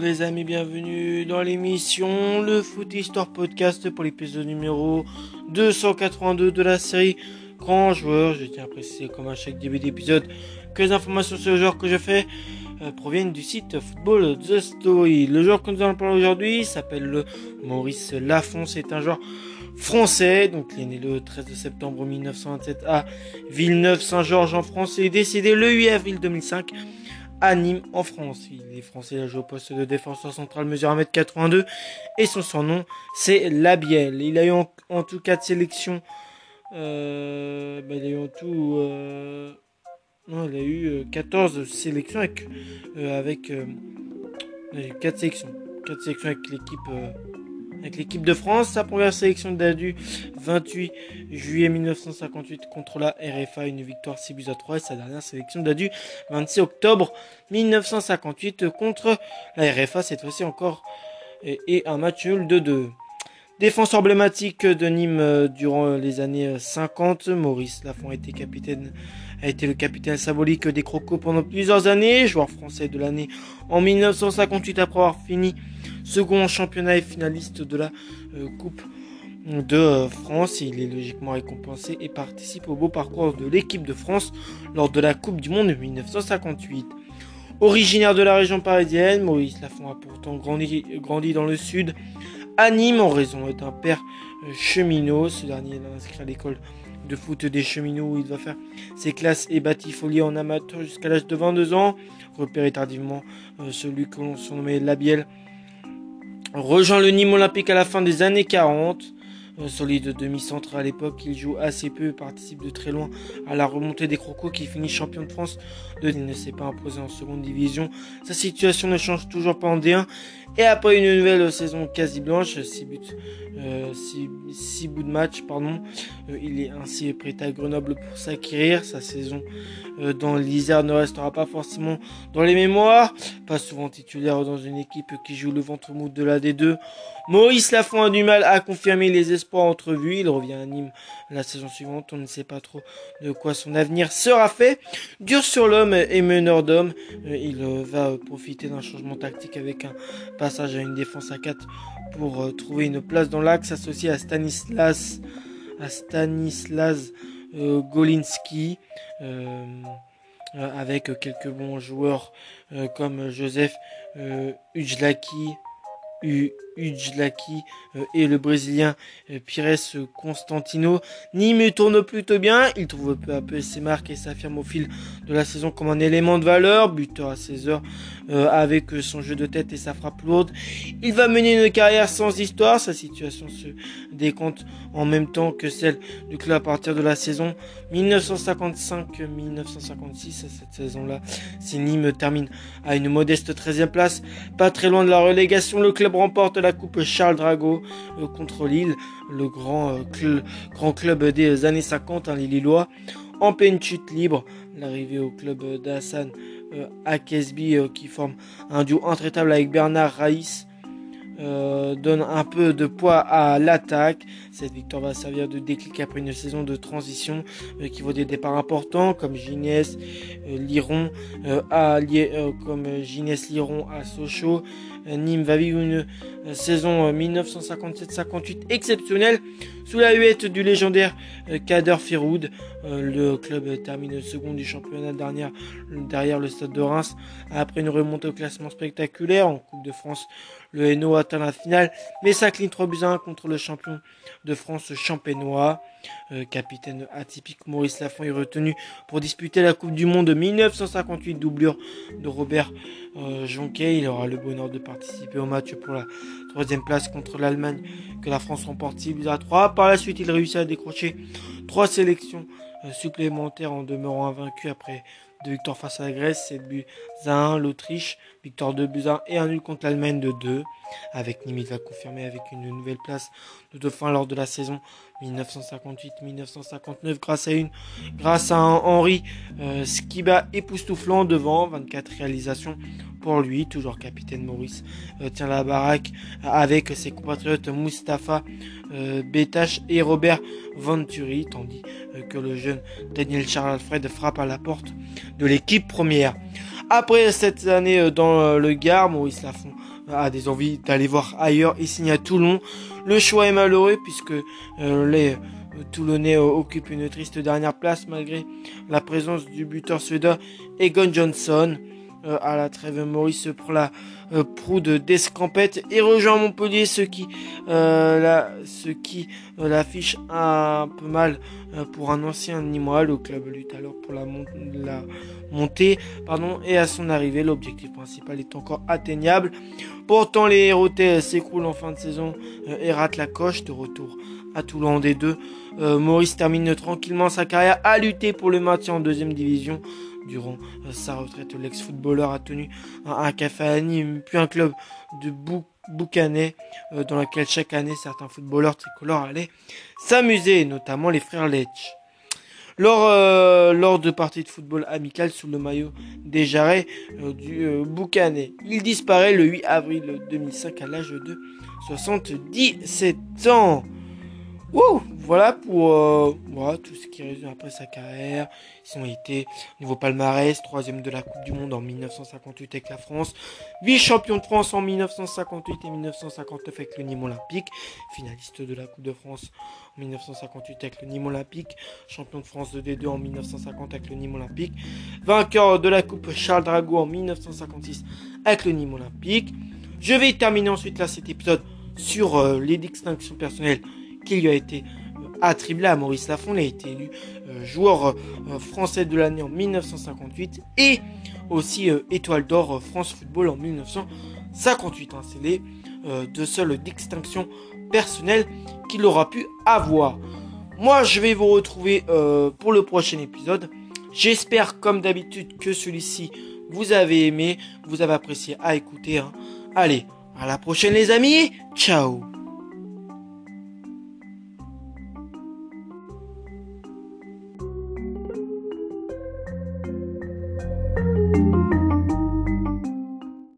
Les amis, bienvenue dans l'émission Le Foot Histoire Podcast pour l'épisode numéro 282 de la série Grand Joueur. Je tiens à préciser comme à chaque début d'épisode que les informations sur le joueur que je fais euh, proviennent du site Football The Story. Le joueur que nous allons parler aujourd'hui s'appelle Maurice Lafont, c'est un joueur français, donc il est né le 13 septembre 1927 à Villeneuve-Saint-Georges en France et décédé le 8 avril 2005 à Nîmes en France. Il est français, il a joué au poste de défenseur central, mesure 1m82 et son surnom c'est Labiel. Il a eu en, tout cas de sélections. Euh, bah, il a eu en tout. Euh, non, il a eu 14 euh, sélections avec. avec 4 sélections. 4 sélections avec l'équipe avec l'équipe de France. Sa première sélection d'adu 28 juillet 1958 contre la RFA, une victoire 6 buts à 3. Et sa dernière sélection d'adu 26 octobre 1958 contre la RFA, cette fois-ci encore, et, un match nul de 2. Défense emblématique de Nîmes euh, durant les années 50, Maurice Lafont a été capitaine a été le capitaine symbolique des Crocos pendant plusieurs années, joueur français de l'année en 1958 après avoir fini second championnat et finaliste de la euh, Coupe de euh, France. Il est logiquement récompensé et participe au beau parcours de l'équipe de France lors de la Coupe du Monde 1958. Originaire de la région parisienne, Maurice Lafont a pourtant grandi, dans le sud, à Nîmes en raison d'un père euh, cheminot. Ce dernier est inscrit à l'école de foot des cheminots où il va faire ses classes et bâtifolier en amateur jusqu'à l'âge de 22 ans. Repéré tardivement celui que l'on surnommait Labiel rejoint le Nîmes Olympique à la fin des années 40. Solide demi-centre à l'époque, il joue assez peu, participe de très loin à la remontée des Crocos qui finit champion de France. Il ne s'est pas imposé en seconde division. Sa situation ne change toujours pas en D1 et après une nouvelle saison quasi blanche, 6 buts, euh, bouts de match, pardon, euh, il est ainsi prêt à Grenoble pour s'acquérir. Sa saison euh, dans l'Isère ne restera pas forcément dans les mémoires. Pas souvent titulaire dans une équipe qui joue le ventre mou de la D2. Maurice Lafont a du mal à confirmer les espoirs entrevus. Il revient à Nîmes la saison suivante. On ne sait pas trop de quoi son avenir sera fait. Dur sur l'homme et meneur d'homme. Il va profiter d'un changement tactique avec un passage à une défense à 4 pour euh, trouver une place dans l'axe associé à Stanislas, à Stanislas euh, Golinski. Euh, avec quelques bons joueurs comme Joseph Ujlaki, Ujlaki euh, et le Brésilien euh, Pires Constantino. Nîmes tourne plutôt bien, il trouve peu à peu ses marques et s'affirme au fil de la saison comme un élément de valeur, buteur à 16 heures euh, avec son jeu de tête et sa frappe lourde. Il va mener une carrière sans histoire, sa situation se décompte en même temps que celle du club à partir de la saison 1955-1956. Cette saison-là, si Nîmes termine à une modeste 13e place, pas très loin de la relégation, le club remporte la Coupe Charles Drago euh, contre Lille, le grand, euh, grand club des années 50, hein, Lillois. En pleine chute libre, l'arrivée au club d'Hassan euh, Akesbi qui forme un duo intraitable avec Bernard Raïs donne un peu de poids à l'attaque. Cette victoire va servir de déclic après une saison de transition qui vaut des départs importants comme Ginès, Liron, à, comme Ginès Liron à Sochaux. Nîmes va vivre une saison 1957-58 exceptionnelle sous la huette du légendaire Kader Firoud. le club termine second du championnat derrière le stade de Reims après une remontée au classement spectaculaire en Coupe de France. Le Hainaut atteint la finale, mais s'incline 3 buts 1 contre le champion de France champenois. Euh, capitaine atypique Maurice Lafont est retenu pour disputer la Coupe du Monde 1958, doublure de Robert euh, Jonquet. Il aura le bonheur de participer au match pour la troisième place contre l'Allemagne que la France remporte 6 buts à 3. Par la suite, il réussit à décrocher trois sélections euh, supplémentaires en demeurant invaincu après de victoire face à la Grèce, 7 buts à 1, l'Autriche, victoire 2 buts à 1 et un nul contre l'Allemagne de 2. Avec va confirmer avec une nouvelle place de dauphin lors de la saison 1958-1959 grâce à une, grâce à Henri euh, Skiba époustouflant devant, 24 réalisations pour lui, toujours capitaine Maurice euh, tient la baraque avec ses compatriotes Mustapha euh, et Robert Venturi, tandis euh, que le jeune Daniel Charles Alfred frappe à la porte de l'équipe première. Après cette année dans le Gard, Maurice Lafont a des envies d'aller voir ailleurs et signe à Toulon. Le choix est malheureux puisque les Toulonnais occupent une triste dernière place malgré la présence du buteur suédois Egon Johnson. Euh, à la trêve. Maurice pour la euh, proue de Descampette et rejoint Montpellier, ce qui, euh, la, ce qui l'affiche un peu mal pour un ancien Nîmois. Le club lutte alors pour la, la montée pardon, et à son arrivée, l'objectif principal est encore atteignable. Pourtant, les Hérotais s'écroulent en fin de saison et ratent la coche de retour à Toulon des deux. Maurice termine tranquillement sa carrière à lutter pour le maintien en deuxième division Durant euh, sa retraite, l'ex-footballeur a tenu un, café à Nîmes, puis un club de Boucanet, euh, dans lequel chaque année certains footballeurs tricolores allaient s'amuser, notamment les frères Lech. Lors, euh, lors de parties de football amicales sous le maillot des Jarrets du Boucanet. Il disparaît le 8 avril 2005 à l'âge de 77 ans. Wouh voilà pour euh, tout ce qui résume après sa carrière. Ils ont été niveau palmarès, troisième de la Coupe du Monde en 1958 avec la France, vice-champion de France en 1958 et 1959 avec le Nîmes Olympique, finaliste de la Coupe de France en 1958 avec le Nîmes Olympique, champion de France de D2 en 1950 avec le Nîmes Olympique, vainqueur de la Coupe Charles Drago en 1956 avec le Nîmes Olympique. Je vais terminer ensuite là cet épisode sur euh, les distinctions personnelles qui lui a été attribué à Maurice Lafont. Il a été élu euh, joueur euh, français de l'année en 1958 et aussi étoile d'or France Football en 1958. Hein. C'est les deux seules distinctions personnelles qu'il aura pu avoir. Moi, je vais vous retrouver pour le prochain épisode. J'espère, comme d'habitude, que celui-ci vous avez aimé, vous avez apprécié à écouter. Hein. Allez, à la prochaine les amis. Ciao